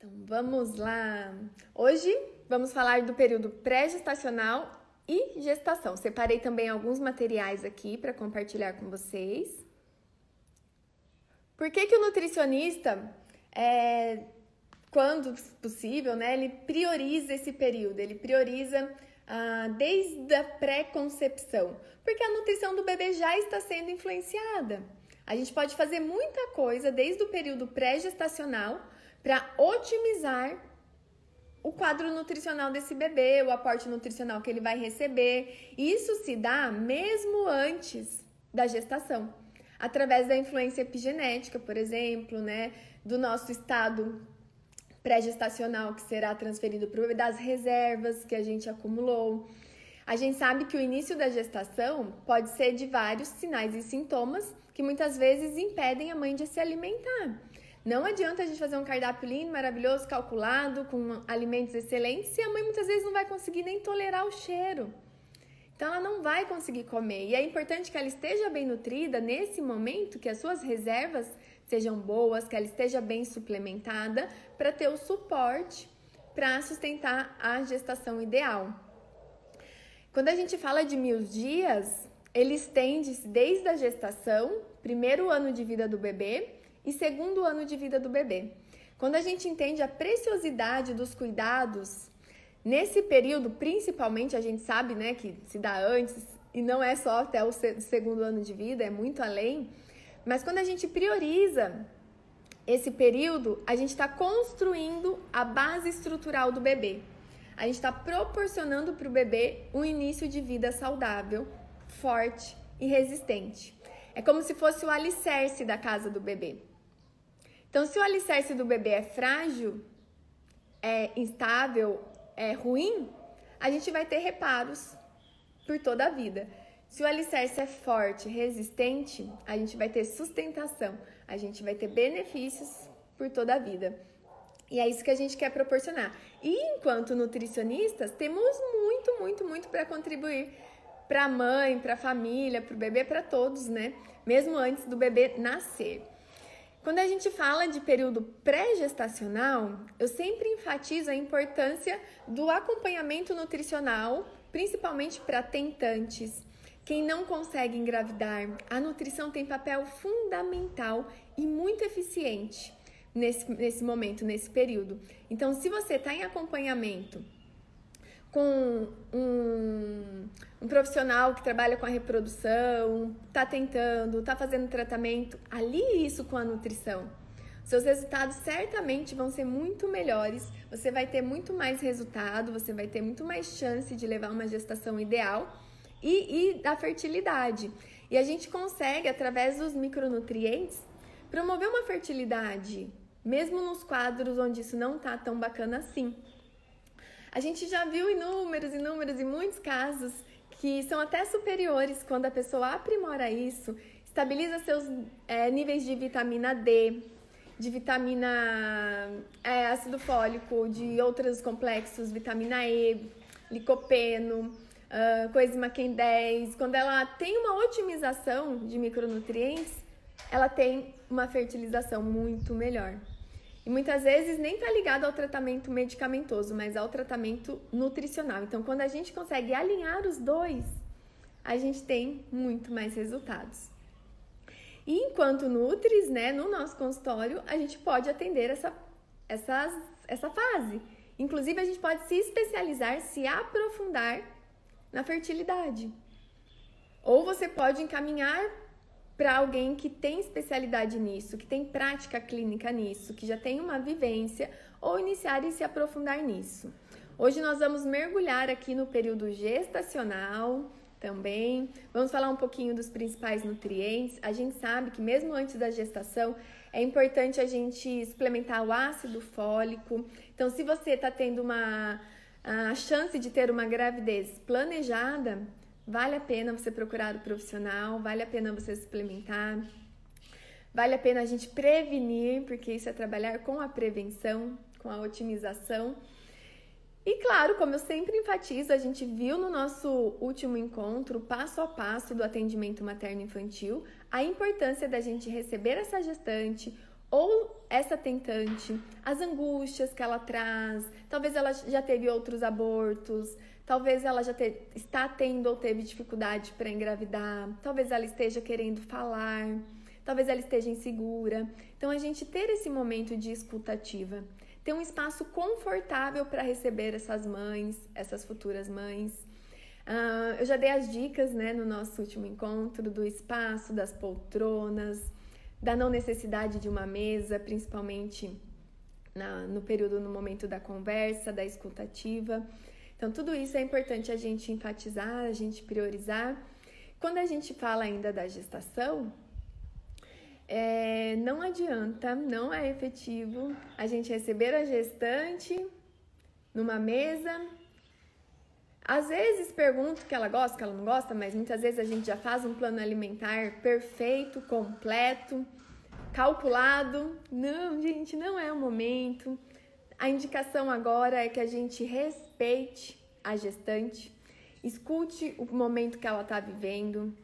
Então vamos lá. Hoje vamos falar do período pré-gestacional e gestação. Separei também alguns materiais aqui para compartilhar com vocês. Por que, que o nutricionista, é, quando possível, né, ele prioriza esse período? Ele prioriza ah, desde a pré-concepção, porque a nutrição do bebê já está sendo influenciada. A gente pode fazer muita coisa desde o período pré-gestacional para otimizar o quadro nutricional desse bebê, o aporte nutricional que ele vai receber. Isso se dá mesmo antes da gestação, através da influência epigenética, por exemplo, né, do nosso estado pré-gestacional que será transferido para o bebê, das reservas que a gente acumulou. A gente sabe que o início da gestação pode ser de vários sinais e sintomas que muitas vezes impedem a mãe de se alimentar. Não adianta a gente fazer um cardápio lindo, maravilhoso, calculado, com alimentos excelentes, se a mãe muitas vezes não vai conseguir nem tolerar o cheiro. Então ela não vai conseguir comer. E é importante que ela esteja bem nutrida nesse momento, que as suas reservas sejam boas, que ela esteja bem suplementada para ter o suporte para sustentar a gestação ideal. Quando a gente fala de mil dias, ele estende-se desde a gestação, primeiro ano de vida do bebê, e segundo ano de vida do bebê. Quando a gente entende a preciosidade dos cuidados, nesse período, principalmente, a gente sabe né, que se dá antes, e não é só até o segundo ano de vida, é muito além. Mas quando a gente prioriza esse período, a gente está construindo a base estrutural do bebê. A gente está proporcionando para o bebê um início de vida saudável, forte e resistente. É como se fosse o alicerce da casa do bebê. Então, se o alicerce do bebê é frágil, é instável, é ruim, a gente vai ter reparos por toda a vida. Se o alicerce é forte, resistente, a gente vai ter sustentação, a gente vai ter benefícios por toda a vida. E é isso que a gente quer proporcionar. E enquanto nutricionistas, temos muito, muito, muito para contribuir para a mãe, para a família, para o bebê, para todos, né? Mesmo antes do bebê nascer. Quando a gente fala de período pré-gestacional, eu sempre enfatizo a importância do acompanhamento nutricional, principalmente para tentantes. Quem não consegue engravidar, a nutrição tem papel fundamental e muito eficiente nesse, nesse momento, nesse período. Então, se você está em acompanhamento com um, um, profissional que trabalha com a reprodução, está tentando, está fazendo tratamento, alie isso com a nutrição. Seus resultados certamente vão ser muito melhores, você vai ter muito mais resultado, você vai ter muito mais chance de levar uma gestação ideal e, e da fertilidade. E a gente consegue, através dos micronutrientes, promover uma fertilidade, mesmo nos quadros onde isso não está tão bacana assim. A gente já viu inúmeros, inúmeros e muitos casos que são até superiores quando a pessoa aprimora isso, estabiliza seus é, níveis de vitamina D, de vitamina é, ácido fólico, de outros complexos, vitamina E, licopeno, uh, coenzima Q10. Quando ela tem uma otimização de micronutrientes, ela tem uma fertilização muito melhor. E muitas vezes nem está ligado ao tratamento medicamentoso, mas ao tratamento nutricional. Então, quando a gente consegue alinhar os dois, a gente tem muito mais resultados. E enquanto Nutris, né, no nosso consultório, a gente pode atender essa, essa, essa fase. Inclusive, a gente pode se especializar, se aprofundar na fertilidade. Ou você pode encaminhar para alguém que tem especialidade nisso, que tem prática clínica nisso, que já tem uma vivência, ou iniciar e se aprofundar nisso. Hoje nós vamos mergulhar aqui no período gestacional também. Vamos falar um pouquinho dos principais nutrientes. A gente sabe que mesmo antes da gestação é importante a gente suplementar o ácido fólico. Então, se você está tendo uma a chance de ter uma gravidez planejada, Vale a pena você procurar o profissional, vale a pena você suplementar, vale a pena a gente prevenir, porque isso é trabalhar com a prevenção, com a otimização. E claro, como eu sempre enfatizo, a gente viu no nosso último encontro, passo a passo do atendimento materno-infantil, a importância da gente receber essa gestante, ou essa tentante, as angústias que ela traz, talvez ela já teve outros abortos, talvez ela já te, está tendo ou teve dificuldade para engravidar, talvez ela esteja querendo falar, talvez ela esteja insegura. Então a gente ter esse momento de escutativa, ter um espaço confortável para receber essas mães, essas futuras mães. Uh, eu já dei as dicas né, no nosso último encontro do espaço, das poltronas, da não necessidade de uma mesa, principalmente na, no período, no momento da conversa, da escutativa. Então, tudo isso é importante a gente enfatizar, a gente priorizar. Quando a gente fala ainda da gestação, é, não adianta, não é efetivo a gente receber a gestante numa mesa às vezes pergunto que ela gosta, que ela não gosta, mas muitas vezes a gente já faz um plano alimentar perfeito, completo, calculado. Não, gente, não é o momento. A indicação agora é que a gente respeite a gestante, escute o momento que ela está vivendo,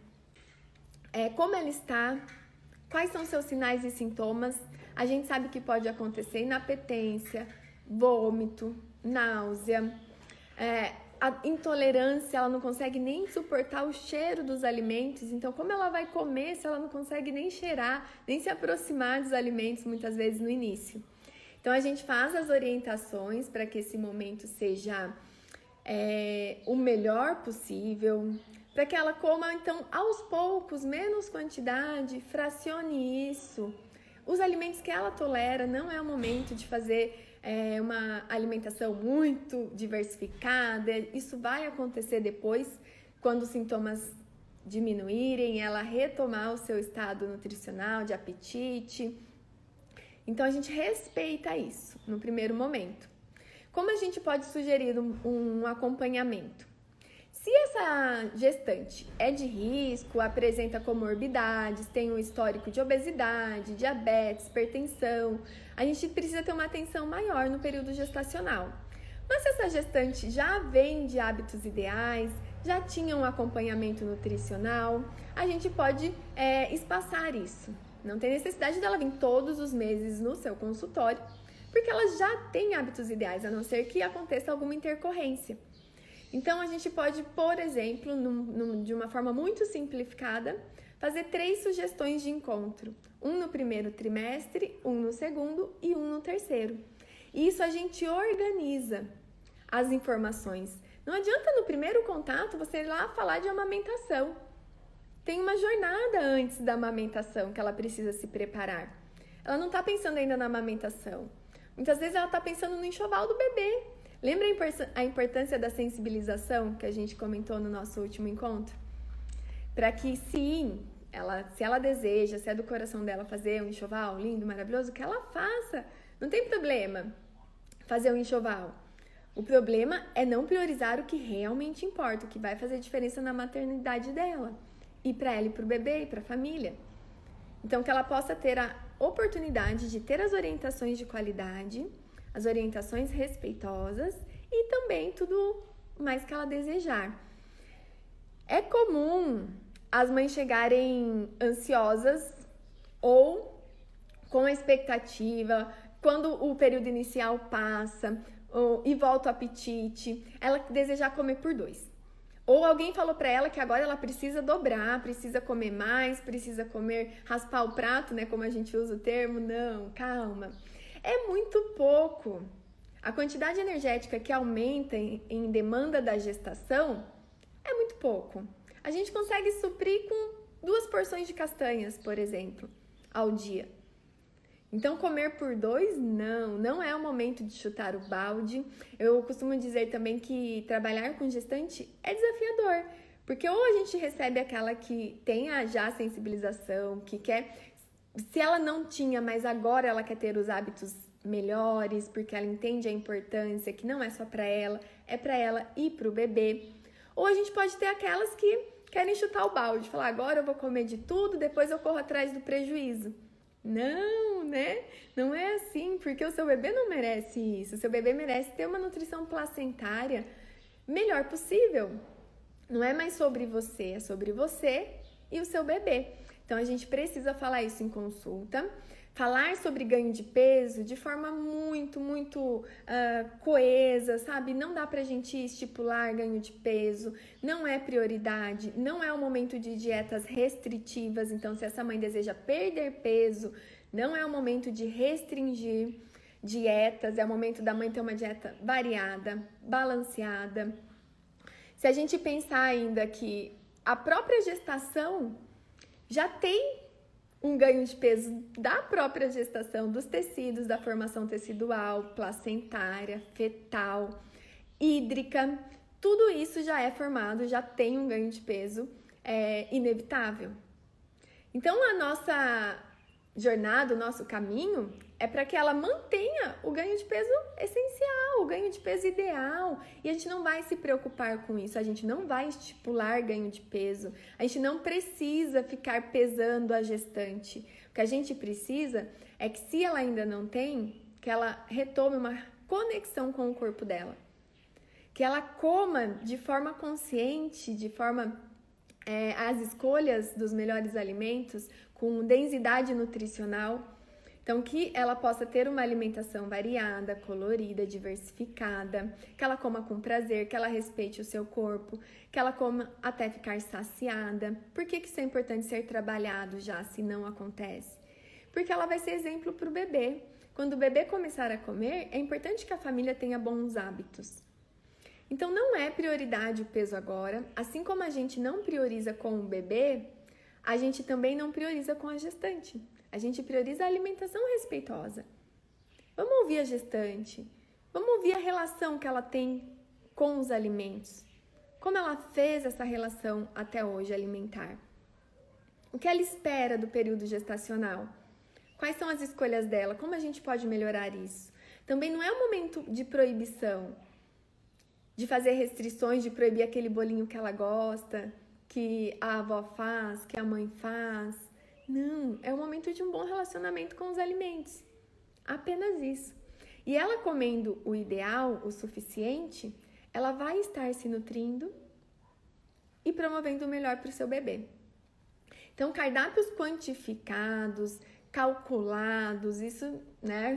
é, como ela está, quais são seus sinais e sintomas. A gente sabe que pode acontecer inapetência, vômito, náusea. É, a intolerância, ela não consegue nem suportar o cheiro dos alimentos. Então, como ela vai comer se ela não consegue nem cheirar, nem se aproximar dos alimentos muitas vezes no início? Então, a gente faz as orientações para que esse momento seja é, o melhor possível, para que ela coma, então, aos poucos, menos quantidade, fracione isso. Os alimentos que ela tolera, não é o momento de fazer é, uma alimentação muito diversificada. Isso vai acontecer depois, quando os sintomas diminuírem, ela retomar o seu estado nutricional, de apetite. Então a gente respeita isso no primeiro momento. Como a gente pode sugerir um, um acompanhamento? Se essa gestante é de risco, apresenta comorbidades, tem um histórico de obesidade, diabetes, hipertensão, a gente precisa ter uma atenção maior no período gestacional. Mas se essa gestante já vem de hábitos ideais, já tinha um acompanhamento nutricional, a gente pode é, espaçar isso. Não tem necessidade dela vir todos os meses no seu consultório, porque ela já tem hábitos ideais, a não ser que aconteça alguma intercorrência. Então, a gente pode, por exemplo, num, num, de uma forma muito simplificada, fazer três sugestões de encontro: um no primeiro trimestre, um no segundo e um no terceiro. E isso a gente organiza as informações. Não adianta no primeiro contato você ir lá falar de amamentação. Tem uma jornada antes da amamentação que ela precisa se preparar. Ela não está pensando ainda na amamentação. Muitas vezes ela está pensando no enxoval do bebê. Lembra a importância da sensibilização que a gente comentou no nosso último encontro? Para que sim, ela, se ela deseja, se é do coração dela fazer um enxoval lindo, maravilhoso, que ela faça. Não tem problema fazer um enxoval. O problema é não priorizar o que realmente importa, o que vai fazer diferença na maternidade dela, e para ela e para o bebê e para a família. Então, que ela possa ter a oportunidade de ter as orientações de qualidade as orientações respeitosas e também tudo mais que ela desejar. É comum as mães chegarem ansiosas ou com expectativa, quando o período inicial passa e volta o apetite, ela desejar comer por dois. Ou alguém falou para ela que agora ela precisa dobrar, precisa comer mais, precisa comer, raspar o prato, né? Como a gente usa o termo. Não, calma é muito pouco. A quantidade energética que aumenta em, em demanda da gestação é muito pouco. A gente consegue suprir com duas porções de castanhas, por exemplo, ao dia. Então, comer por dois, não, não é o momento de chutar o balde. Eu costumo dizer também que trabalhar com gestante é desafiador, porque ou a gente recebe aquela que tem a sensibilização, que quer se ela não tinha, mas agora ela quer ter os hábitos melhores, porque ela entende a importância que não é só para ela, é para ela e para o bebê. Ou a gente pode ter aquelas que querem chutar o balde, falar agora eu vou comer de tudo, depois eu corro atrás do prejuízo. Não, né? Não é assim, porque o seu bebê não merece isso. O seu bebê merece ter uma nutrição placentária melhor possível. Não é mais sobre você, é sobre você e o seu bebê. Então a gente precisa falar isso em consulta, falar sobre ganho de peso de forma muito, muito uh, coesa, sabe? Não dá pra gente estipular ganho de peso, não é prioridade, não é o momento de dietas restritivas. Então, se essa mãe deseja perder peso, não é o momento de restringir dietas, é o momento da mãe ter uma dieta variada, balanceada. Se a gente pensar ainda que a própria gestação já tem um ganho de peso da própria gestação, dos tecidos, da formação tecidual, placentária, fetal, hídrica, tudo isso já é formado, já tem um ganho de peso é, inevitável. Então, a nossa jornada, o nosso caminho, é para que ela mantenha o ganho de peso essencial, o ganho de peso ideal. E a gente não vai se preocupar com isso, a gente não vai estipular ganho de peso, a gente não precisa ficar pesando a gestante. O que a gente precisa é que, se ela ainda não tem, que ela retome uma conexão com o corpo dela. Que ela coma de forma consciente, de forma. É, as escolhas dos melhores alimentos com densidade nutricional então, que ela possa ter uma alimentação variada, colorida, diversificada, que ela coma com prazer, que ela respeite o seu corpo, que ela coma até ficar saciada. Por que, que isso é importante ser trabalhado já, se não acontece? Porque ela vai ser exemplo para o bebê. Quando o bebê começar a comer, é importante que a família tenha bons hábitos. Então, não é prioridade o peso agora, assim como a gente não prioriza com o bebê, a gente também não prioriza com a gestante. A gente prioriza a alimentação respeitosa. Vamos ouvir a gestante. Vamos ouvir a relação que ela tem com os alimentos. Como ela fez essa relação até hoje alimentar. O que ela espera do período gestacional? Quais são as escolhas dela? Como a gente pode melhorar isso? Também não é um momento de proibição, de fazer restrições, de proibir aquele bolinho que ela gosta, que a avó faz, que a mãe faz. Não, é o momento de um bom relacionamento com os alimentos. Apenas isso. E ela comendo o ideal, o suficiente, ela vai estar se nutrindo e promovendo o melhor para o seu bebê. Então, cardápios quantificados, calculados, isso, né,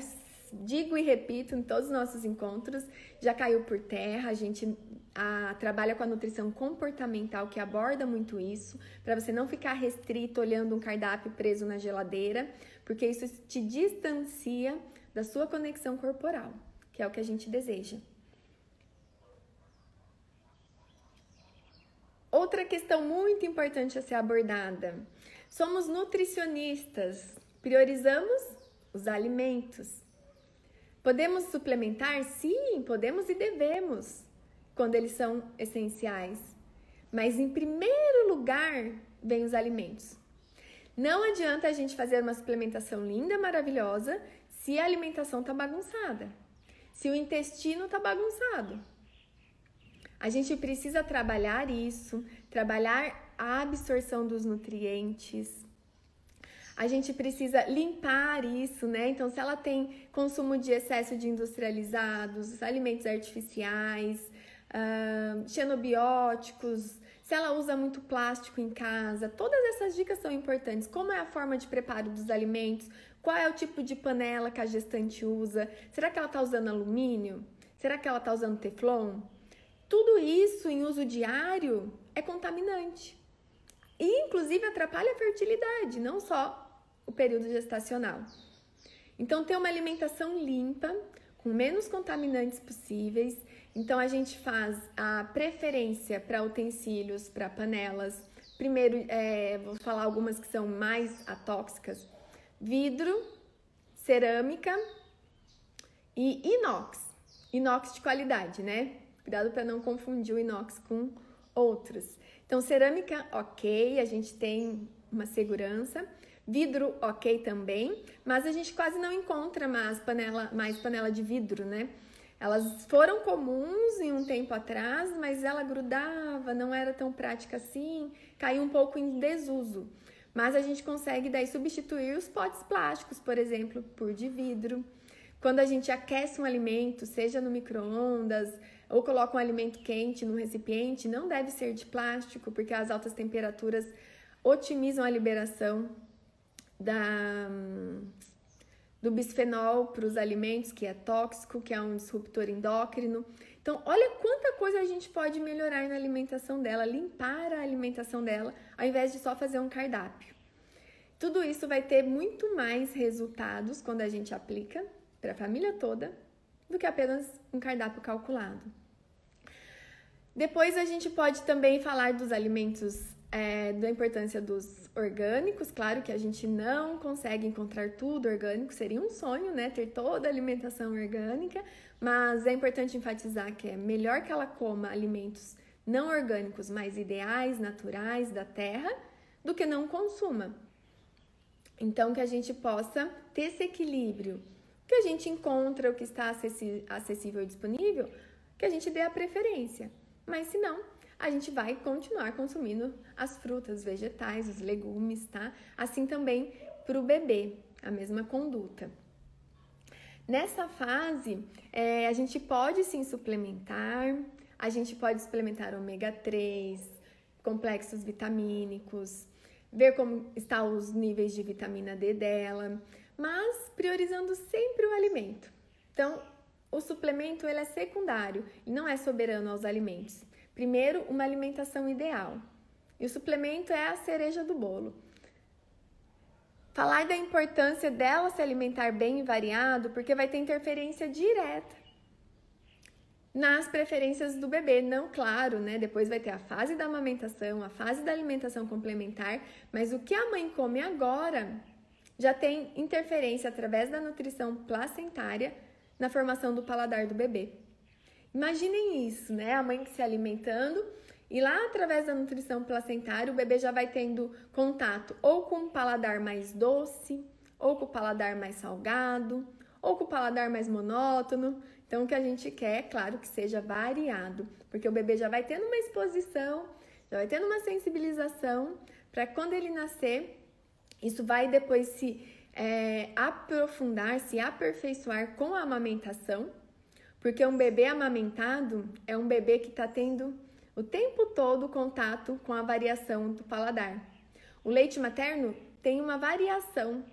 digo e repito em todos os nossos encontros, já caiu por terra. A gente a, trabalha com a nutrição comportamental que aborda muito isso, para você não ficar restrito olhando um cardápio preso na geladeira, porque isso te distancia da sua conexão corporal, que é o que a gente deseja. Outra questão muito importante a ser abordada: somos nutricionistas, priorizamos os alimentos. Podemos suplementar? Sim, podemos e devemos, quando eles são essenciais. Mas em primeiro lugar vem os alimentos. Não adianta a gente fazer uma suplementação linda, maravilhosa, se a alimentação está bagunçada, se o intestino está bagunçado. A gente precisa trabalhar isso, trabalhar a absorção dos nutrientes, a gente precisa limpar isso, né? Então, se ela tem consumo de excesso de industrializados, alimentos artificiais, uh, xenobióticos, se ela usa muito plástico em casa, todas essas dicas são importantes. Como é a forma de preparo dos alimentos? Qual é o tipo de panela que a gestante usa? Será que ela está usando alumínio? Será que ela está usando teflon? Tudo isso em uso diário é contaminante. E, inclusive, atrapalha a fertilidade, não só o período gestacional. Então, ter uma alimentação limpa, com menos contaminantes possíveis. Então, a gente faz a preferência para utensílios, para panelas. Primeiro, é, vou falar algumas que são mais atóxicas: vidro, cerâmica e inox. Inox de qualidade, né? Cuidado para não confundir o inox com outros. Então, cerâmica, ok, a gente tem uma segurança. Vidro, ok também, mas a gente quase não encontra mais panela, mais panela de vidro, né? Elas foram comuns em um tempo atrás, mas ela grudava, não era tão prática assim, caiu um pouco em desuso. Mas a gente consegue daí substituir os potes plásticos, por exemplo, por de vidro. Quando a gente aquece um alimento, seja no micro-ondas ou coloca um alimento quente no recipiente, não deve ser de plástico, porque as altas temperaturas otimizam a liberação da, do bisfenol para os alimentos, que é tóxico, que é um disruptor endócrino. Então, olha quanta coisa a gente pode melhorar na alimentação dela, limpar a alimentação dela, ao invés de só fazer um cardápio. Tudo isso vai ter muito mais resultados quando a gente aplica para a família toda do que apenas um cardápio calculado. Depois a gente pode também falar dos alimentos, é, da importância dos orgânicos. Claro que a gente não consegue encontrar tudo orgânico, seria um sonho, né? Ter toda a alimentação orgânica, mas é importante enfatizar que é melhor que ela coma alimentos não orgânicos, mais ideais, naturais, da terra, do que não consuma. Então, que a gente possa ter esse equilíbrio, que a gente encontra o que está acessível e disponível, que a gente dê a preferência. Mas se não, a gente vai continuar consumindo as frutas, vegetais, os legumes, tá? Assim também para o bebê, a mesma conduta. Nessa fase, é, a gente pode sim suplementar, a gente pode suplementar ômega 3, complexos vitamínicos, ver como estão os níveis de vitamina D dela, mas priorizando sempre o alimento. Então, o suplemento ele é secundário e não é soberano aos alimentos. Primeiro, uma alimentação ideal. E o suplemento é a cereja do bolo. Falar da importância dela se alimentar bem e variado, porque vai ter interferência direta nas preferências do bebê. Não, claro, né? Depois vai ter a fase da amamentação, a fase da alimentação complementar, mas o que a mãe come agora já tem interferência através da nutrição placentária na formação do paladar do bebê. Imaginem isso, né? A mãe se alimentando e lá através da nutrição placentária o bebê já vai tendo contato ou com o paladar mais doce, ou com o paladar mais salgado, ou com o paladar mais monótono. Então o que a gente quer, é claro, que seja variado, porque o bebê já vai tendo uma exposição, já vai tendo uma sensibilização para quando ele nascer, isso vai depois se é, aprofundar, se aperfeiçoar com a amamentação, porque um bebê amamentado é um bebê que está tendo o tempo todo contato com a variação do paladar. O leite materno tem uma variação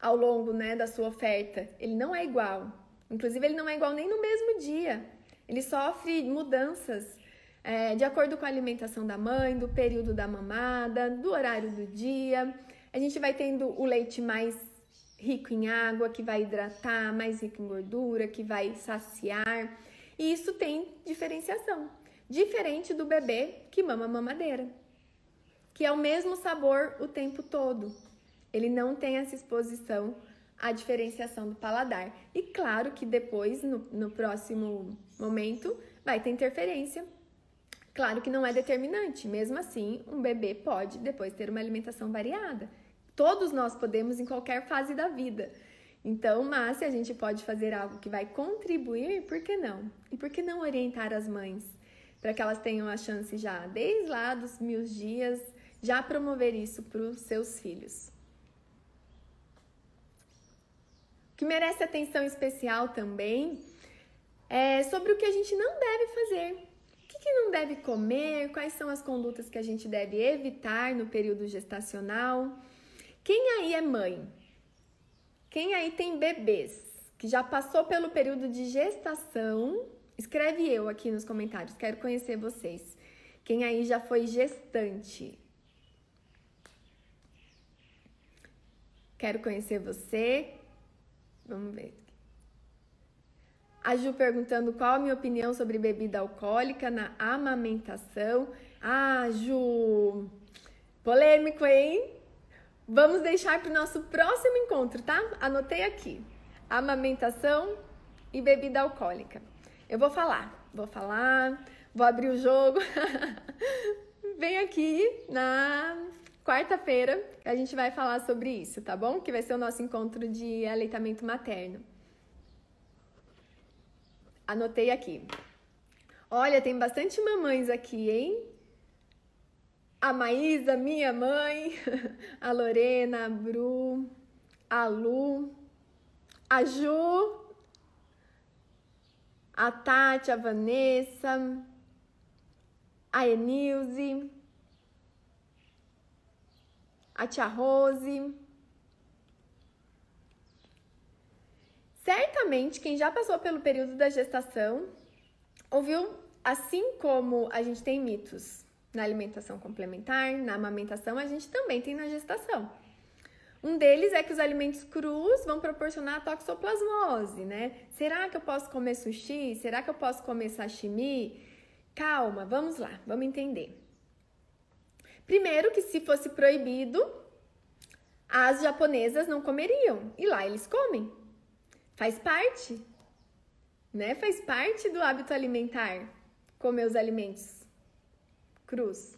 ao longo né, da sua oferta, ele não é igual. Inclusive, ele não é igual nem no mesmo dia. Ele sofre mudanças é, de acordo com a alimentação da mãe, do período da mamada, do horário do dia. A gente vai tendo o leite mais rico em água, que vai hidratar, mais rico em gordura, que vai saciar. E isso tem diferenciação. Diferente do bebê que mama mamadeira, que é o mesmo sabor o tempo todo. Ele não tem essa exposição à diferenciação do paladar. E claro que depois, no, no próximo momento, vai ter interferência Claro que não é determinante, mesmo assim, um bebê pode depois ter uma alimentação variada. Todos nós podemos em qualquer fase da vida. Então, mas se a gente pode fazer algo que vai contribuir, por que não? E por que não orientar as mães para que elas tenham a chance já, desde lá dos mil dias, já promover isso para os seus filhos? O que merece atenção especial também é sobre o que a gente não deve fazer. O que, que não deve comer? Quais são as condutas que a gente deve evitar no período gestacional? Quem aí é mãe? Quem aí tem bebês que já passou pelo período de gestação? Escreve eu aqui nos comentários, quero conhecer vocês. Quem aí já foi gestante? Quero conhecer você. Vamos ver. A Ju perguntando qual a minha opinião sobre bebida alcoólica na amamentação. Ah, Ju, polêmico, hein? Vamos deixar para o nosso próximo encontro, tá? Anotei aqui: amamentação e bebida alcoólica. Eu vou falar, vou falar, vou abrir o jogo. Vem aqui na quarta-feira, a gente vai falar sobre isso, tá bom? Que vai ser o nosso encontro de aleitamento materno. Anotei aqui. Olha, tem bastante mamães aqui, hein? A Maísa, minha mãe, a Lorena, a Bru, a Lu, a Ju, a Tati, a Vanessa, a Enilze, a tia Rose, Certamente, quem já passou pelo período da gestação ouviu, assim como a gente tem mitos na alimentação complementar, na amamentação, a gente também tem na gestação. Um deles é que os alimentos crus vão proporcionar toxoplasmose, né? Será que eu posso comer sushi? Será que eu posso comer sashimi? Calma, vamos lá, vamos entender. Primeiro que se fosse proibido, as japonesas não comeriam e lá eles comem. Faz parte, né? Faz parte do hábito alimentar comer os alimentos crus.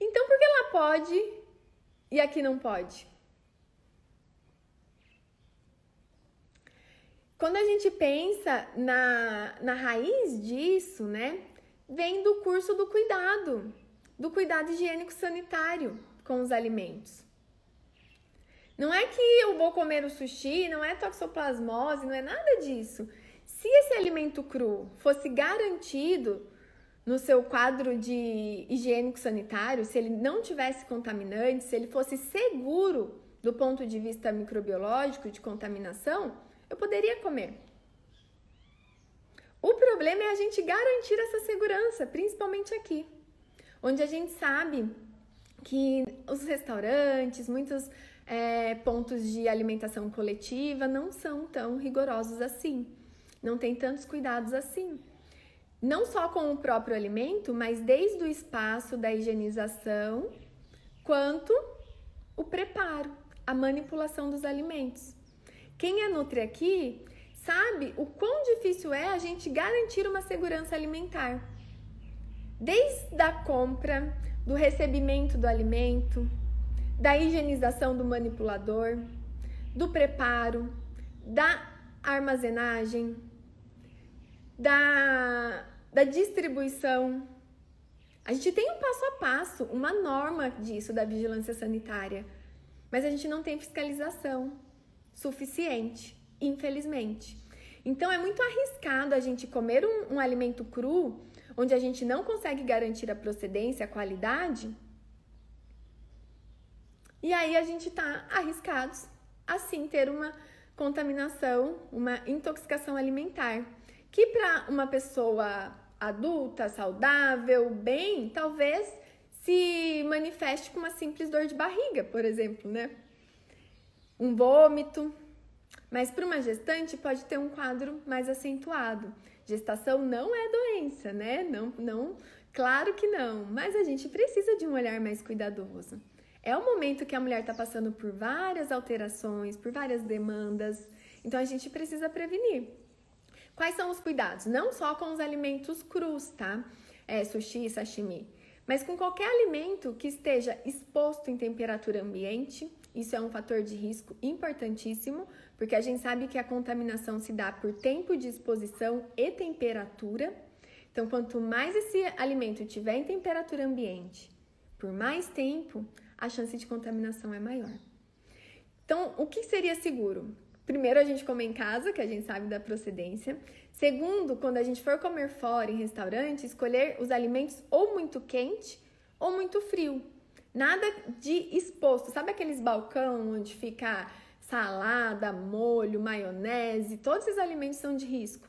Então, por que lá pode e aqui não pode? Quando a gente pensa na, na raiz disso, né, vem do curso do cuidado, do cuidado higiênico sanitário com os alimentos. Não é que eu vou comer o sushi, não é toxoplasmose, não é nada disso. Se esse alimento cru fosse garantido no seu quadro de higiênico sanitário, se ele não tivesse contaminantes, se ele fosse seguro do ponto de vista microbiológico de contaminação, eu poderia comer. O problema é a gente garantir essa segurança, principalmente aqui, onde a gente sabe que os restaurantes, muitos é, pontos de alimentação coletiva não são tão rigorosos assim, não tem tantos cuidados assim. Não só com o próprio alimento, mas desde o espaço da higienização, quanto o preparo, a manipulação dos alimentos. Quem é Nutri aqui sabe o quão difícil é a gente garantir uma segurança alimentar. Desde a compra, do recebimento do alimento, da higienização do manipulador, do preparo, da armazenagem, da, da distribuição. A gente tem um passo a passo, uma norma disso da vigilância sanitária, mas a gente não tem fiscalização suficiente, infelizmente. Então é muito arriscado a gente comer um, um alimento cru, onde a gente não consegue garantir a procedência, a qualidade e aí a gente está arriscados assim ter uma contaminação, uma intoxicação alimentar, que para uma pessoa adulta, saudável, bem, talvez se manifeste com uma simples dor de barriga, por exemplo, né? Um vômito. Mas para uma gestante pode ter um quadro mais acentuado. Gestação não é doença, né? Não, não, claro que não, mas a gente precisa de um olhar mais cuidadoso. É um momento que a mulher está passando por várias alterações, por várias demandas, então a gente precisa prevenir. Quais são os cuidados? Não só com os alimentos crus, tá? É, sushi, sashimi, mas com qualquer alimento que esteja exposto em temperatura ambiente. Isso é um fator de risco importantíssimo, porque a gente sabe que a contaminação se dá por tempo de exposição e temperatura. Então, quanto mais esse alimento tiver em temperatura ambiente por mais tempo, a chance de contaminação é maior. Então, o que seria seguro? Primeiro, a gente comer em casa, que a gente sabe da procedência. Segundo, quando a gente for comer fora em restaurante, escolher os alimentos ou muito quente ou muito frio. Nada de exposto. Sabe aqueles balcão onde fica salada, molho, maionese? Todos esses alimentos são de risco.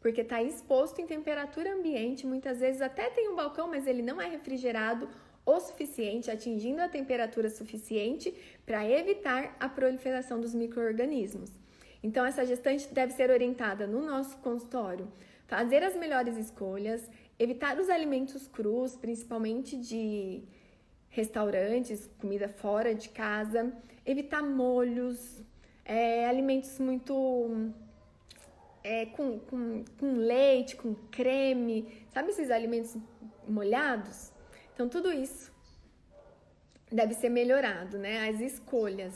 Porque está exposto em temperatura ambiente, muitas vezes até tem um balcão, mas ele não é refrigerado o suficiente, atingindo a temperatura suficiente para evitar a proliferação dos micro-organismos. Então, essa gestante deve ser orientada no nosso consultório, fazer as melhores escolhas, evitar os alimentos crus, principalmente de restaurantes, comida fora de casa, evitar molhos, é, alimentos muito é, com, com, com leite, com creme, sabe esses alimentos molhados? Então, tudo isso deve ser melhorado, né? As escolhas.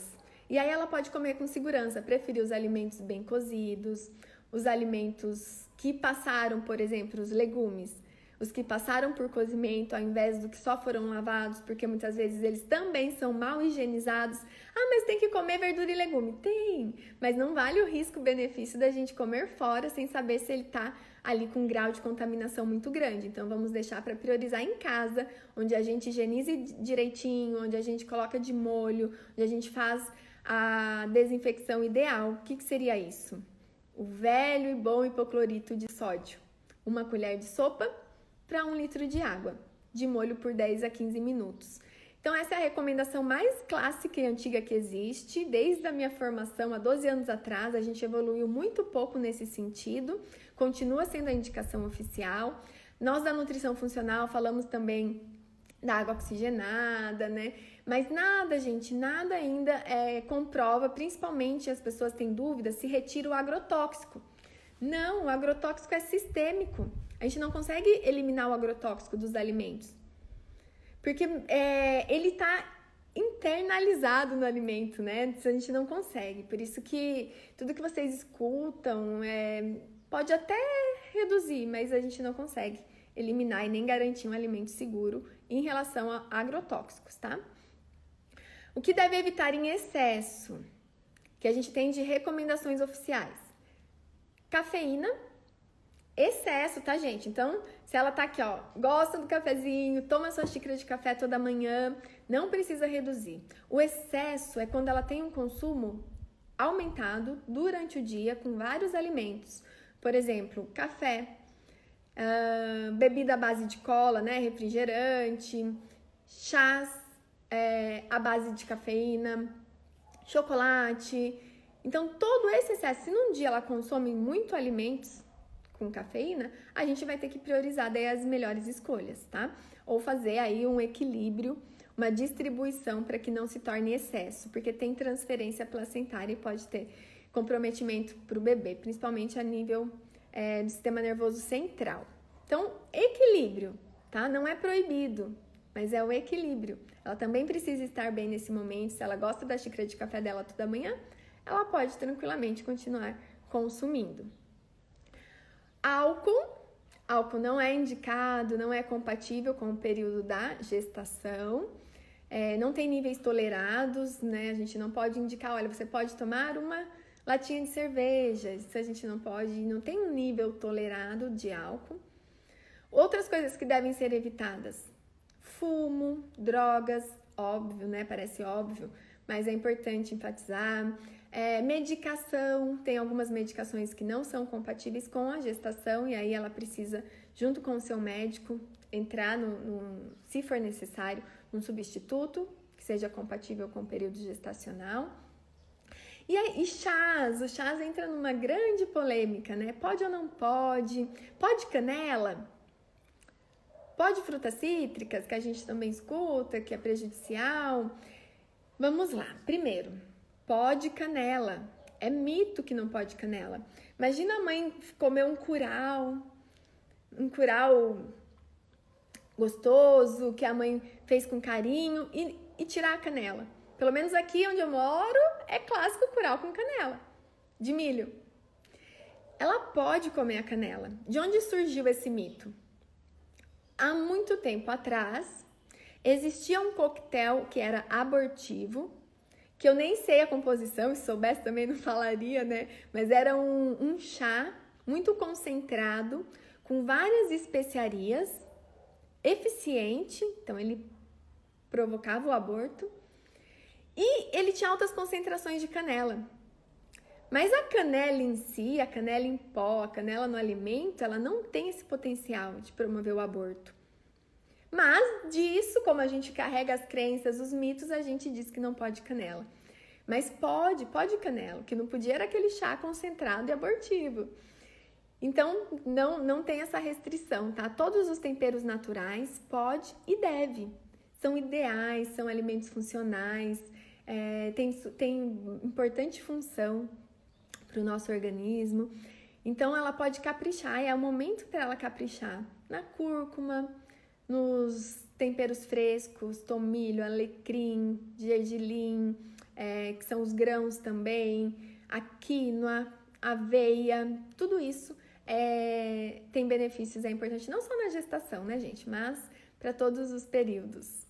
E aí ela pode comer com segurança, preferir os alimentos bem cozidos, os alimentos que passaram, por exemplo, os legumes, os que passaram por cozimento ao invés do que só foram lavados, porque muitas vezes eles também são mal higienizados. Ah, mas tem que comer verdura e legume. Tem, mas não vale o risco-benefício da gente comer fora sem saber se ele está ali com um grau de contaminação muito grande. Então vamos deixar para priorizar em casa, onde a gente higienize direitinho, onde a gente coloca de molho, onde a gente faz a desinfecção ideal. O que, que seria isso? O velho e bom hipoclorito de sódio. Uma colher de sopa para um litro de água, de molho por 10 a 15 minutos. Então, essa é a recomendação mais clássica e antiga que existe. Desde a minha formação, há 12 anos atrás, a gente evoluiu muito pouco nesse sentido, continua sendo a indicação oficial. Nós da nutrição funcional falamos também da água oxigenada, né? Mas nada, gente, nada ainda é, comprova, principalmente as pessoas têm dúvidas, se retira o agrotóxico. Não, o agrotóxico é sistêmico. A gente não consegue eliminar o agrotóxico dos alimentos. Porque é, ele está internalizado no alimento, né? A gente não consegue. Por isso que tudo que vocês escutam é, pode até reduzir, mas a gente não consegue eliminar e nem garantir um alimento seguro em relação a agrotóxicos, tá? O que deve evitar em excesso, que a gente tem de recomendações oficiais? Cafeína, excesso, tá, gente? Então, se ela tá aqui, ó, gosta do cafezinho, toma sua xícara de café toda manhã, não precisa reduzir. O excesso é quando ela tem um consumo aumentado durante o dia com vários alimentos. Por exemplo, café, uh, bebida à base de cola, né, refrigerante, chás é, à base de cafeína, chocolate. Então, todo esse excesso, se num dia ela consome muito alimentos com cafeína, a gente vai ter que priorizar daí as melhores escolhas, tá? Ou fazer aí um equilíbrio, uma distribuição para que não se torne excesso, porque tem transferência placentária e pode ter comprometimento para o bebê, principalmente a nível é, do sistema nervoso central. Então, equilíbrio, tá? Não é proibido, mas é o equilíbrio. Ela também precisa estar bem nesse momento. Se ela gosta da xícara de café dela toda manhã, ela pode tranquilamente continuar consumindo. Álcool. Álcool não é indicado, não é compatível com o período da gestação. É, não tem níveis tolerados, né? A gente não pode indicar, olha, você pode tomar uma latinha de cerveja. Isso a gente não pode, não tem um nível tolerado de álcool. Outras coisas que devem ser evitadas: fumo, drogas, óbvio, né? Parece óbvio, mas é importante enfatizar. É, medicação, tem algumas medicações que não são compatíveis com a gestação e aí ela precisa, junto com o seu médico, entrar no, no se for necessário, um substituto que seja compatível com o período gestacional. E e chás, o chás entra numa grande polêmica, né? Pode ou não pode? Pode canela? Pode frutas cítricas, que a gente também escuta, que é prejudicial? Vamos lá. Primeiro, pode canela. É mito que não pode canela. Imagina a mãe comer um curau, um curau gostoso, que a mãe fez com carinho e, e tirar a canela. Pelo menos aqui onde eu moro, é clássico curau com canela, de milho. Ela pode comer a canela. De onde surgiu esse mito? Há muito tempo atrás, existia um coquetel que era abortivo, que eu nem sei a composição, se soubesse também não falaria, né? Mas era um, um chá muito concentrado, com várias especiarias, eficiente, então ele provocava o aborto, e ele tinha altas concentrações de canela. Mas a canela em si, a canela em pó, a canela no alimento, ela não tem esse potencial de promover o aborto. Mas disso, como a gente carrega as crenças, os mitos, a gente diz que não pode canela. Mas pode, pode canela. O que não podia era aquele chá concentrado e abortivo. Então, não, não tem essa restrição, tá? Todos os temperos naturais pode e deve. São ideais, são alimentos funcionais, é, tem, tem importante função para o nosso organismo. Então, ela pode caprichar, é o momento para ela caprichar na cúrcuma, nos temperos frescos, tomilho, alecrim, gergelim, é, que são os grãos também, a quinoa, aveia, tudo isso é, tem benefícios, é importante não só na gestação, né, gente, mas para todos os períodos.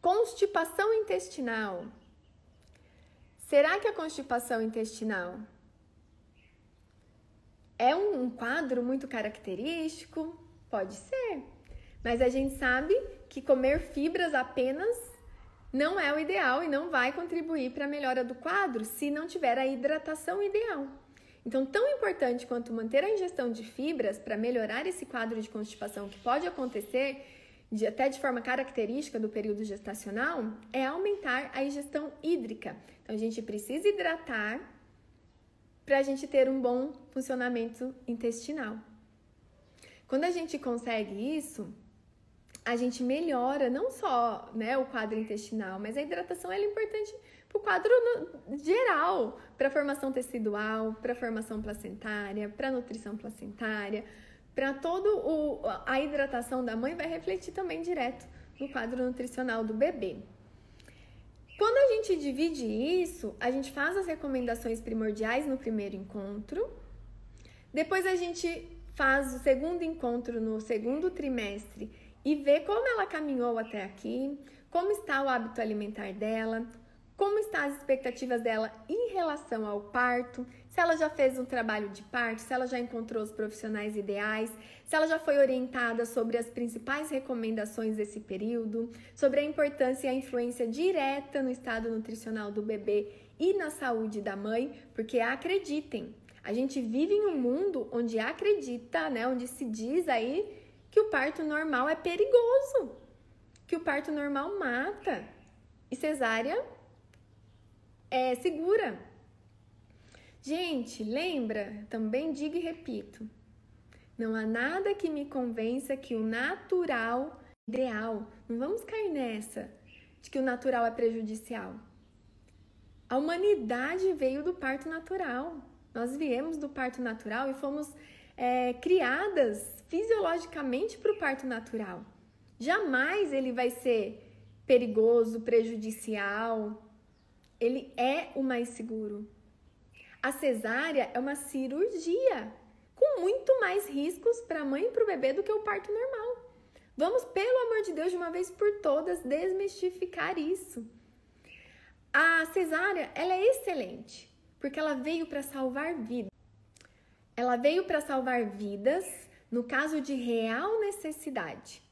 Constipação intestinal. Será que a constipação intestinal é um quadro muito característico? Pode ser, mas a gente sabe que comer fibras apenas não é o ideal e não vai contribuir para a melhora do quadro se não tiver a hidratação ideal. Então, tão importante quanto manter a ingestão de fibras para melhorar esse quadro de constipação que pode acontecer de, até de forma característica do período gestacional, é aumentar a ingestão hídrica. Então, a gente precisa hidratar para a gente ter um bom funcionamento intestinal. Quando a gente consegue isso, a gente melhora não só né, o quadro intestinal, mas a hidratação é importante para o quadro geral, para a formação tecidual, para a formação placentária, para a nutrição placentária, para todo o, a hidratação da mãe vai refletir também direto no quadro nutricional do bebê. Quando a gente divide isso, a gente faz as recomendações primordiais no primeiro encontro, depois a gente faz o segundo encontro no segundo trimestre e vê como ela caminhou até aqui, como está o hábito alimentar dela, como estão as expectativas dela em relação ao parto, se ela já fez um trabalho de parto, se ela já encontrou os profissionais ideais, se ela já foi orientada sobre as principais recomendações desse período, sobre a importância e a influência direta no estado nutricional do bebê e na saúde da mãe, porque acreditem, a gente vive em um mundo onde acredita, né, onde se diz aí que o parto normal é perigoso, que o parto normal mata. E cesárea é segura. Gente, lembra? Também digo e repito. Não há nada que me convença que o natural é ideal. Não vamos cair nessa de que o natural é prejudicial. A humanidade veio do parto natural. Nós viemos do parto natural e fomos é, criadas fisiologicamente para o parto natural. Jamais ele vai ser perigoso, prejudicial, ele é o mais seguro. A cesárea é uma cirurgia com muito mais riscos para a mãe e para o bebê do que o parto normal. Vamos, pelo amor de Deus, de uma vez por todas, desmistificar isso. A cesárea, ela é excelente, porque ela veio para salvar vidas. Ela veio para salvar vidas no caso de real necessidade.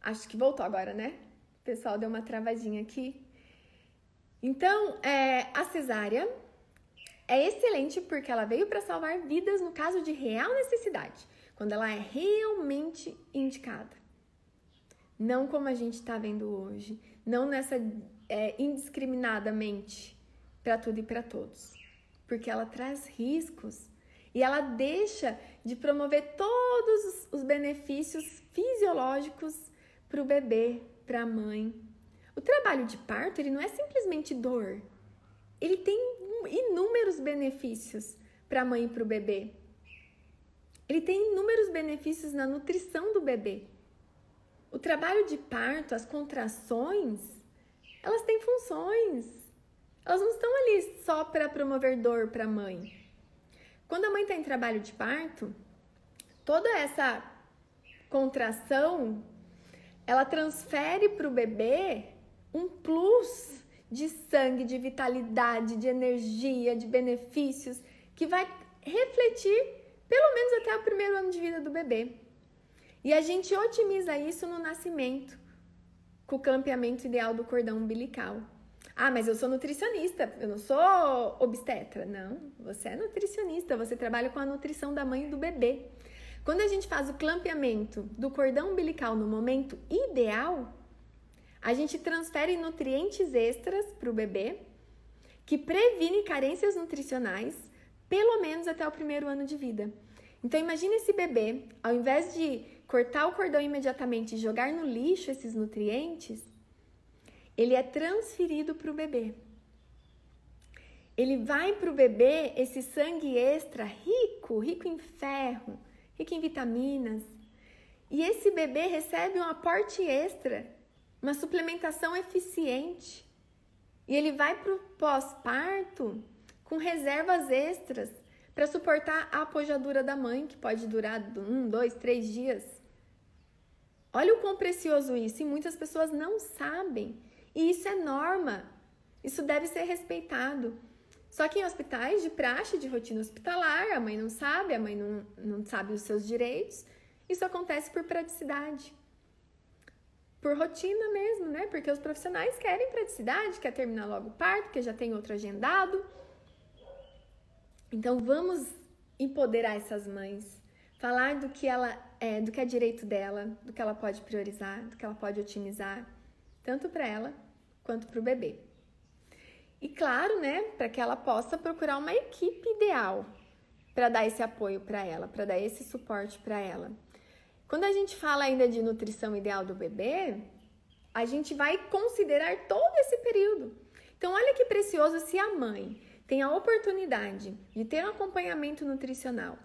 Acho que voltou agora, né? O pessoal deu uma travadinha aqui. Então, é, a cesárea é excelente porque ela veio para salvar vidas no caso de real necessidade, quando ela é realmente indicada. Não como a gente está vendo hoje, não nessa é, indiscriminadamente para tudo e para todos, porque ela traz riscos e ela deixa de promover todos os benefícios fisiológicos para o bebê, para a mãe. O trabalho de parto, ele não é simplesmente dor. Ele tem inúmeros benefícios para a mãe e para o bebê. Ele tem inúmeros benefícios na nutrição do bebê. O trabalho de parto, as contrações, elas têm funções. Elas não estão ali só para promover dor para a mãe. Quando a mãe está em trabalho de parto, toda essa contração ela transfere para o bebê um plus de sangue, de vitalidade, de energia, de benefícios que vai refletir pelo menos até o primeiro ano de vida do bebê. E a gente otimiza isso no nascimento, com o campeamento ideal do cordão umbilical. Ah, mas eu sou nutricionista, eu não sou obstetra. Não, você é nutricionista, você trabalha com a nutrição da mãe e do bebê. Quando a gente faz o clampeamento do cordão umbilical no momento ideal, a gente transfere nutrientes extras para o bebê, que previne carências nutricionais, pelo menos até o primeiro ano de vida. Então imagine esse bebê, ao invés de cortar o cordão imediatamente e jogar no lixo esses nutrientes, ele é transferido para o bebê. Ele vai para o bebê esse sangue extra rico, rico em ferro, rico em vitaminas. E esse bebê recebe um aporte extra, uma suplementação eficiente. E ele vai para o pós-parto com reservas extras para suportar a apojadura da mãe, que pode durar um, dois, três dias. Olha o quão precioso isso, e muitas pessoas não sabem. E isso é norma, isso deve ser respeitado. Só que em hospitais de praxe, de rotina hospitalar, a mãe não sabe, a mãe não, não sabe os seus direitos. Isso acontece por praticidade. por rotina mesmo, né? Porque os profissionais querem praticidade, quer terminar logo o parto, porque já tem outro agendado. Então vamos empoderar essas mães, falar do que ela é, do que é direito dela, do que ela pode priorizar, do que ela pode otimizar, tanto para ela quanto para o bebê. E claro, né, para que ela possa procurar uma equipe ideal para dar esse apoio para ela, para dar esse suporte para ela. Quando a gente fala ainda de nutrição ideal do bebê, a gente vai considerar todo esse período. Então, olha que precioso se a mãe tem a oportunidade de ter um acompanhamento nutricional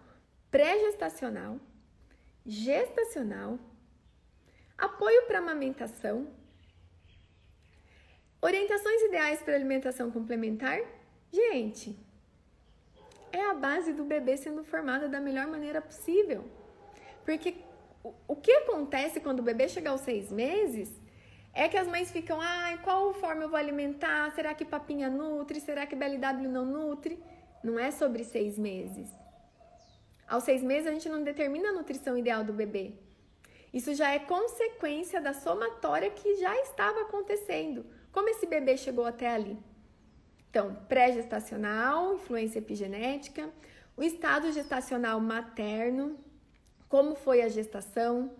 pré-gestacional, gestacional, apoio para amamentação, orientações ideais para alimentação complementar. Gente, é a base do bebê sendo formada da melhor maneira possível. Porque o que acontece quando o bebê chega aos seis meses é que as mães ficam, ai, qual forma eu vou alimentar? Será que papinha nutre? Será que BLW não nutre? Não é sobre seis meses. Aos seis meses a gente não determina a nutrição ideal do bebê. Isso já é consequência da somatória que já estava acontecendo. Como esse bebê chegou até ali? Então, pré-gestacional, influência epigenética, o estado gestacional materno, como foi a gestação,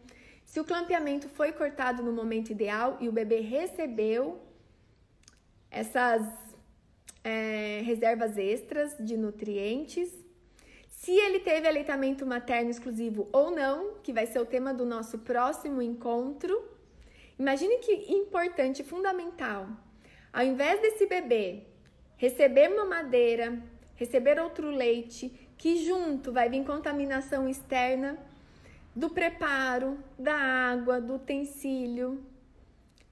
se o clampeamento foi cortado no momento ideal e o bebê recebeu essas é, reservas extras de nutrientes, se ele teve aleitamento materno exclusivo ou não, que vai ser o tema do nosso próximo encontro. Imagine que importante, fundamental. Ao invés desse bebê receber mamadeira, receber outro leite, que junto vai vir contaminação externa, do preparo, da água, do utensílio,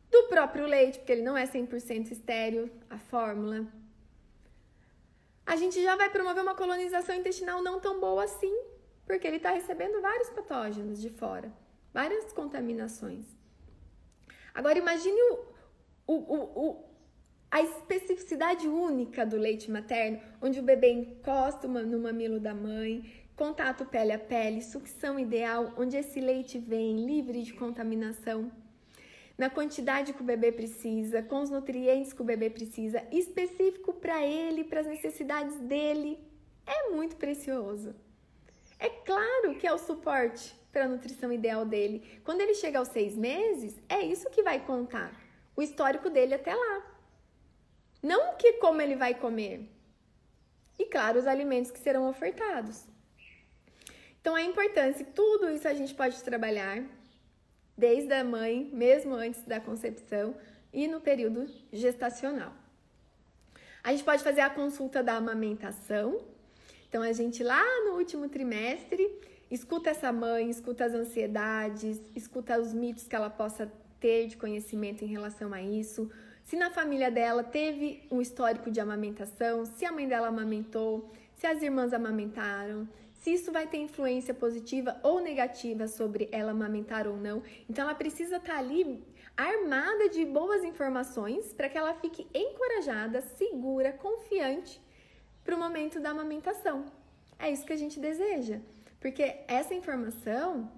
do próprio leite, porque ele não é 100% estéreo, a fórmula. A gente já vai promover uma colonização intestinal não tão boa assim, porque ele está recebendo vários patógenos de fora, várias contaminações. Agora imagine o, o, o, o a especificidade única do leite materno, onde o bebê encosta no mamilo da mãe, contato pele a pele, sucção ideal, onde esse leite vem livre de contaminação, na quantidade que o bebê precisa, com os nutrientes que o bebê precisa, específico para ele, para as necessidades dele, é muito precioso. É claro que é o suporte para a nutrição ideal dele. Quando ele chega aos seis meses, é isso que vai contar, o histórico dele até lá. Não que como ele vai comer. E claro, os alimentos que serão ofertados. Então, a importância, tudo isso a gente pode trabalhar desde a mãe, mesmo antes da concepção e no período gestacional. A gente pode fazer a consulta da amamentação. Então, a gente lá no último trimestre escuta essa mãe, escuta as ansiedades, escuta os mitos que ela possa ter de conhecimento em relação a isso. Se na família dela teve um histórico de amamentação, se a mãe dela amamentou, se as irmãs amamentaram, se isso vai ter influência positiva ou negativa sobre ela amamentar ou não. Então ela precisa estar tá ali armada de boas informações para que ela fique encorajada, segura, confiante para o momento da amamentação. É isso que a gente deseja, porque essa informação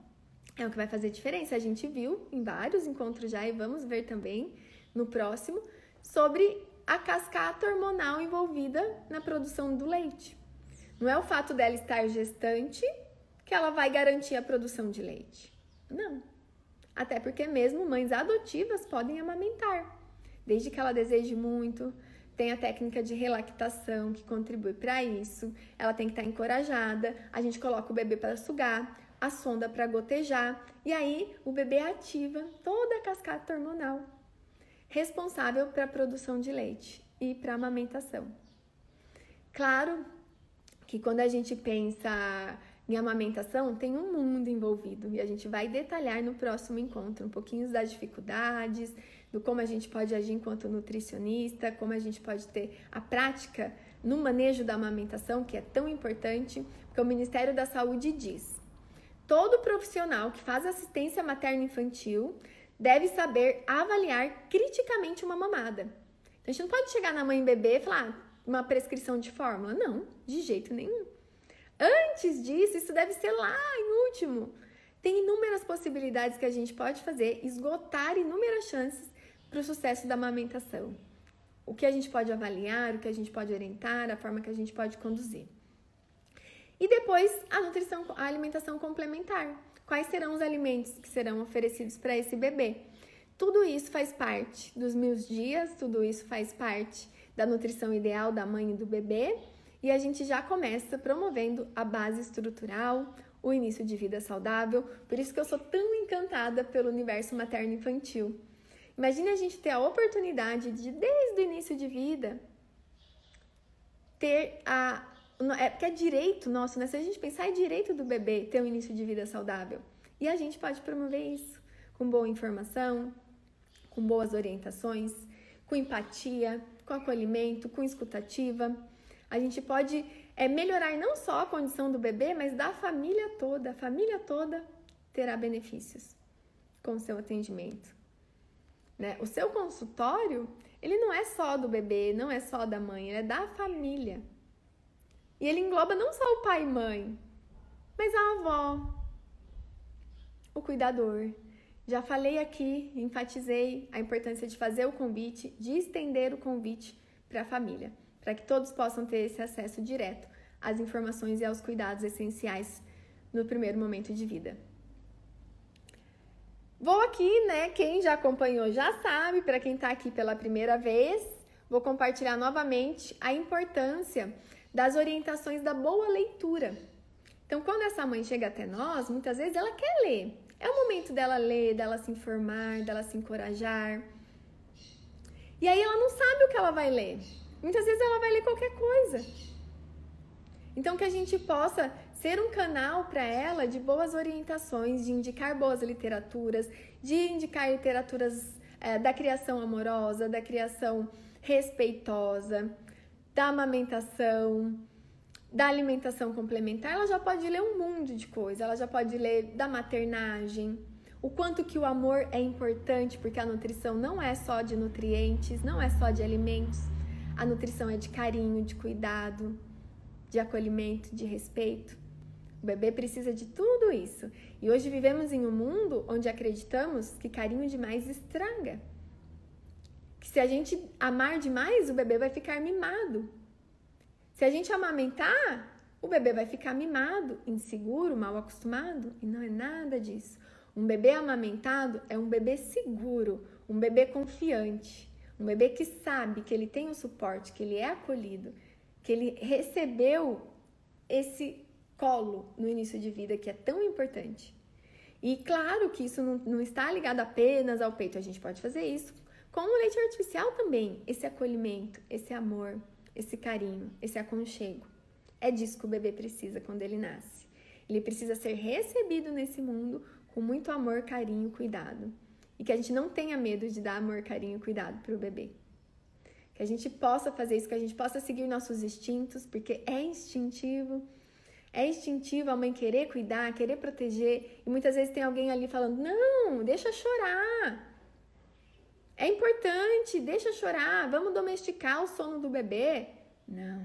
é o que vai fazer diferença. A gente viu em vários encontros já e vamos ver também no próximo sobre a cascata hormonal envolvida na produção do leite. Não é o fato dela estar gestante que ela vai garantir a produção de leite. Não. Até porque mesmo mães adotivas podem amamentar, desde que ela deseje muito. Tem a técnica de relactação que contribui para isso. Ela tem que estar tá encorajada. A gente coloca o bebê para sugar, a sonda para gotejar e aí o bebê ativa toda a cascata hormonal responsável para a produção de leite e para a amamentação. Claro que quando a gente pensa em amamentação, tem um mundo envolvido e a gente vai detalhar no próximo encontro um pouquinho das dificuldades, do como a gente pode agir enquanto nutricionista, como a gente pode ter a prática no manejo da amamentação, que é tão importante, porque o Ministério da Saúde diz: todo profissional que faz assistência materno-infantil deve saber avaliar criticamente uma mamada. Então, a gente não pode chegar na mãe e bebê e falar, ah, uma prescrição de fórmula? Não, de jeito nenhum. Antes disso, isso deve ser lá em último. Tem inúmeras possibilidades que a gente pode fazer, esgotar inúmeras chances para o sucesso da amamentação. O que a gente pode avaliar, o que a gente pode orientar, a forma que a gente pode conduzir. E depois a nutrição, a alimentação complementar. Quais serão os alimentos que serão oferecidos para esse bebê? Tudo isso faz parte dos meus dias, tudo isso faz parte da nutrição ideal da mãe e do bebê, e a gente já começa promovendo a base estrutural, o início de vida saudável. Por isso que eu sou tão encantada pelo universo materno infantil. Imagine a gente ter a oportunidade de, desde o início de vida, ter a. É, porque é direito nosso, né? Se a gente pensar, é direito do bebê ter um início de vida saudável. E a gente pode promover isso com boa informação, com boas orientações, com empatia, com acolhimento, com escutativa. A gente pode é, melhorar não só a condição do bebê, mas da família toda. A família toda terá benefícios com o seu atendimento. Né? O seu consultório, ele não é só do bebê, não é só da mãe, ele é da família. E ele engloba não só o pai e mãe, mas a avó, o cuidador. Já falei aqui, enfatizei a importância de fazer o convite, de estender o convite para a família, para que todos possam ter esse acesso direto às informações e aos cuidados essenciais no primeiro momento de vida. Vou aqui, né? Quem já acompanhou já sabe, para quem está aqui pela primeira vez, vou compartilhar novamente a importância das orientações da boa leitura. Então, quando essa mãe chega até nós, muitas vezes ela quer ler. É o momento dela ler, dela se informar, dela se encorajar. E aí ela não sabe o que ela vai ler. Muitas vezes ela vai ler qualquer coisa. Então, que a gente possa ser um canal para ela de boas orientações, de indicar boas literaturas, de indicar literaturas é, da criação amorosa, da criação respeitosa, da amamentação, da alimentação complementar. Ela já pode ler um mundo de coisas, ela já pode ler da maternagem, o quanto que o amor é importante, porque a nutrição não é só de nutrientes, não é só de alimentos. A nutrição é de carinho, de cuidado, de acolhimento, de respeito. O bebê precisa de tudo isso. E hoje vivemos em um mundo onde acreditamos que carinho demais estraga. Que se a gente amar demais, o bebê vai ficar mimado. Se a gente amamentar, o bebê vai ficar mimado, inseguro, mal acostumado. E não é nada disso. Um bebê amamentado é um bebê seguro, um bebê confiante, um bebê que sabe que ele tem o suporte, que ele é acolhido, que ele recebeu esse colo no início de vida que é tão importante. E claro que isso não, não está ligado apenas ao peito, a gente pode fazer isso com o leite artificial também, esse acolhimento, esse amor, esse carinho, esse aconchego. É disso que o bebê precisa quando ele nasce. Ele precisa ser recebido nesse mundo com muito amor, carinho, cuidado. E que a gente não tenha medo de dar amor, carinho cuidado para o bebê que a gente possa fazer isso, que a gente possa seguir nossos instintos, porque é instintivo. É instintivo a mãe querer cuidar, querer proteger, e muitas vezes tem alguém ali falando: "Não, deixa chorar". É importante, deixa chorar, vamos domesticar o sono do bebê. Não.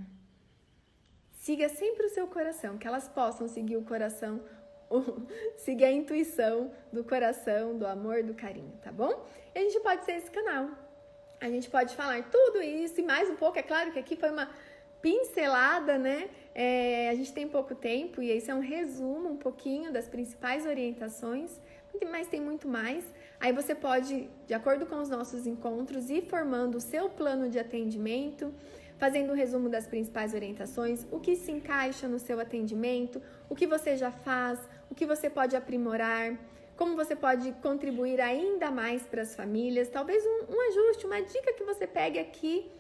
Siga sempre o seu coração, que elas possam seguir o coração, seguir a intuição do coração, do amor, do carinho, tá bom? E a gente pode ser esse canal a gente pode falar tudo isso e mais um pouco. É claro que aqui foi uma pincelada, né? É, a gente tem pouco tempo e esse é um resumo um pouquinho das principais orientações, mas tem muito mais. Aí você pode, de acordo com os nossos encontros, ir formando o seu plano de atendimento, fazendo um resumo das principais orientações, o que se encaixa no seu atendimento, o que você já faz, o que você pode aprimorar como você pode contribuir ainda mais para as famílias, talvez um, um, ajuste, uma dica que você pegue aqui,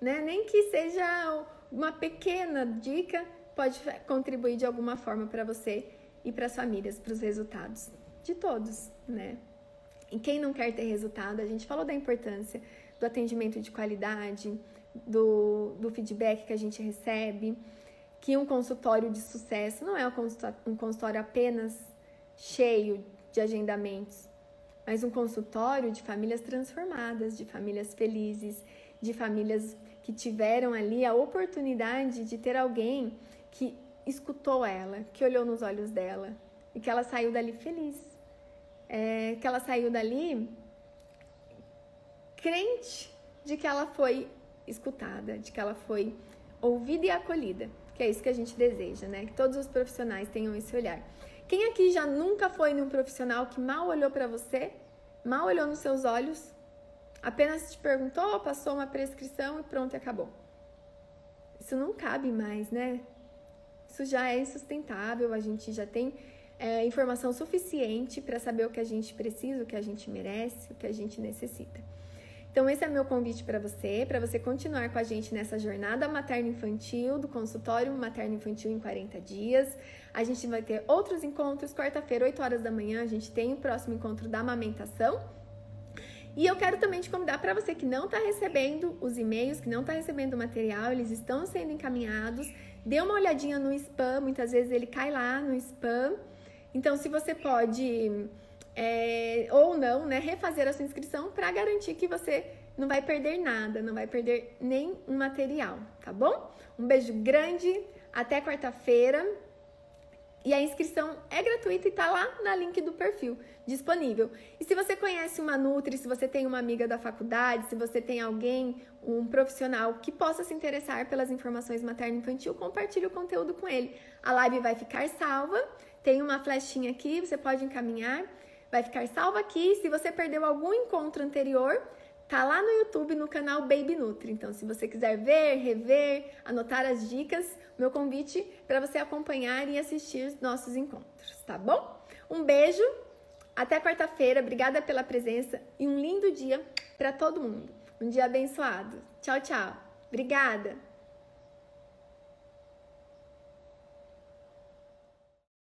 né? Nem que seja uma pequena dica, pode contribuir de alguma forma para você e para as famílias, para os resultados de todos, né? E quem não quer ter resultado, a gente falou da importância do atendimento de qualidade, do, do feedback que a gente recebe, que um consultório de sucesso não é um consultório apenas cheio de agendamentos, mas um consultório de famílias transformadas, de famílias felizes, de famílias que tiveram ali a oportunidade de ter alguém que escutou ela, que olhou nos olhos dela e que ela saiu dali feliz. É, que ela saiu dali crente de que ela foi escutada, de que ela foi ouvida e acolhida, que é isso que a gente deseja, né? Que todos os profissionais tenham esse olhar. Quem aqui já nunca foi num profissional que mal olhou para você, mal olhou nos seus olhos, apenas te perguntou, passou uma prescrição e pronto, acabou? Isso não cabe mais, né? Isso já é insustentável, a gente já tem é, informação suficiente para saber o que a gente precisa, o que a gente merece, o que a gente necessita. Então, esse é meu convite para você, para você continuar com a gente nessa jornada materno-infantil, do consultório materno-infantil em 40 dias. A gente vai ter outros encontros, quarta-feira, 8 horas da manhã, a gente tem o próximo encontro da amamentação. E eu quero também te convidar para você que não está recebendo os e-mails, que não está recebendo o material, eles estão sendo encaminhados. Dê uma olhadinha no spam, muitas vezes ele cai lá no spam. Então, se você pode é, ou não, né, refazer a sua inscrição para garantir que você não vai perder nada, não vai perder nem um material, tá bom? Um beijo grande, até quarta-feira. E a inscrição é gratuita e tá lá na link do perfil disponível. E se você conhece uma Nutri, se você tem uma amiga da faculdade, se você tem alguém, um profissional que possa se interessar pelas informações materno-infantil, compartilhe o conteúdo com ele. A live vai ficar salva, tem uma flechinha aqui, você pode encaminhar vai ficar salvo aqui. Se você perdeu algum encontro anterior, tá lá no YouTube no canal Baby Nutri. Então, se você quiser ver, rever, anotar as dicas, meu convite para você acompanhar e assistir nossos encontros, tá bom? Um beijo, até quarta-feira. Obrigada pela presença e um lindo dia para todo mundo. Um dia abençoado. Tchau, tchau. Obrigada.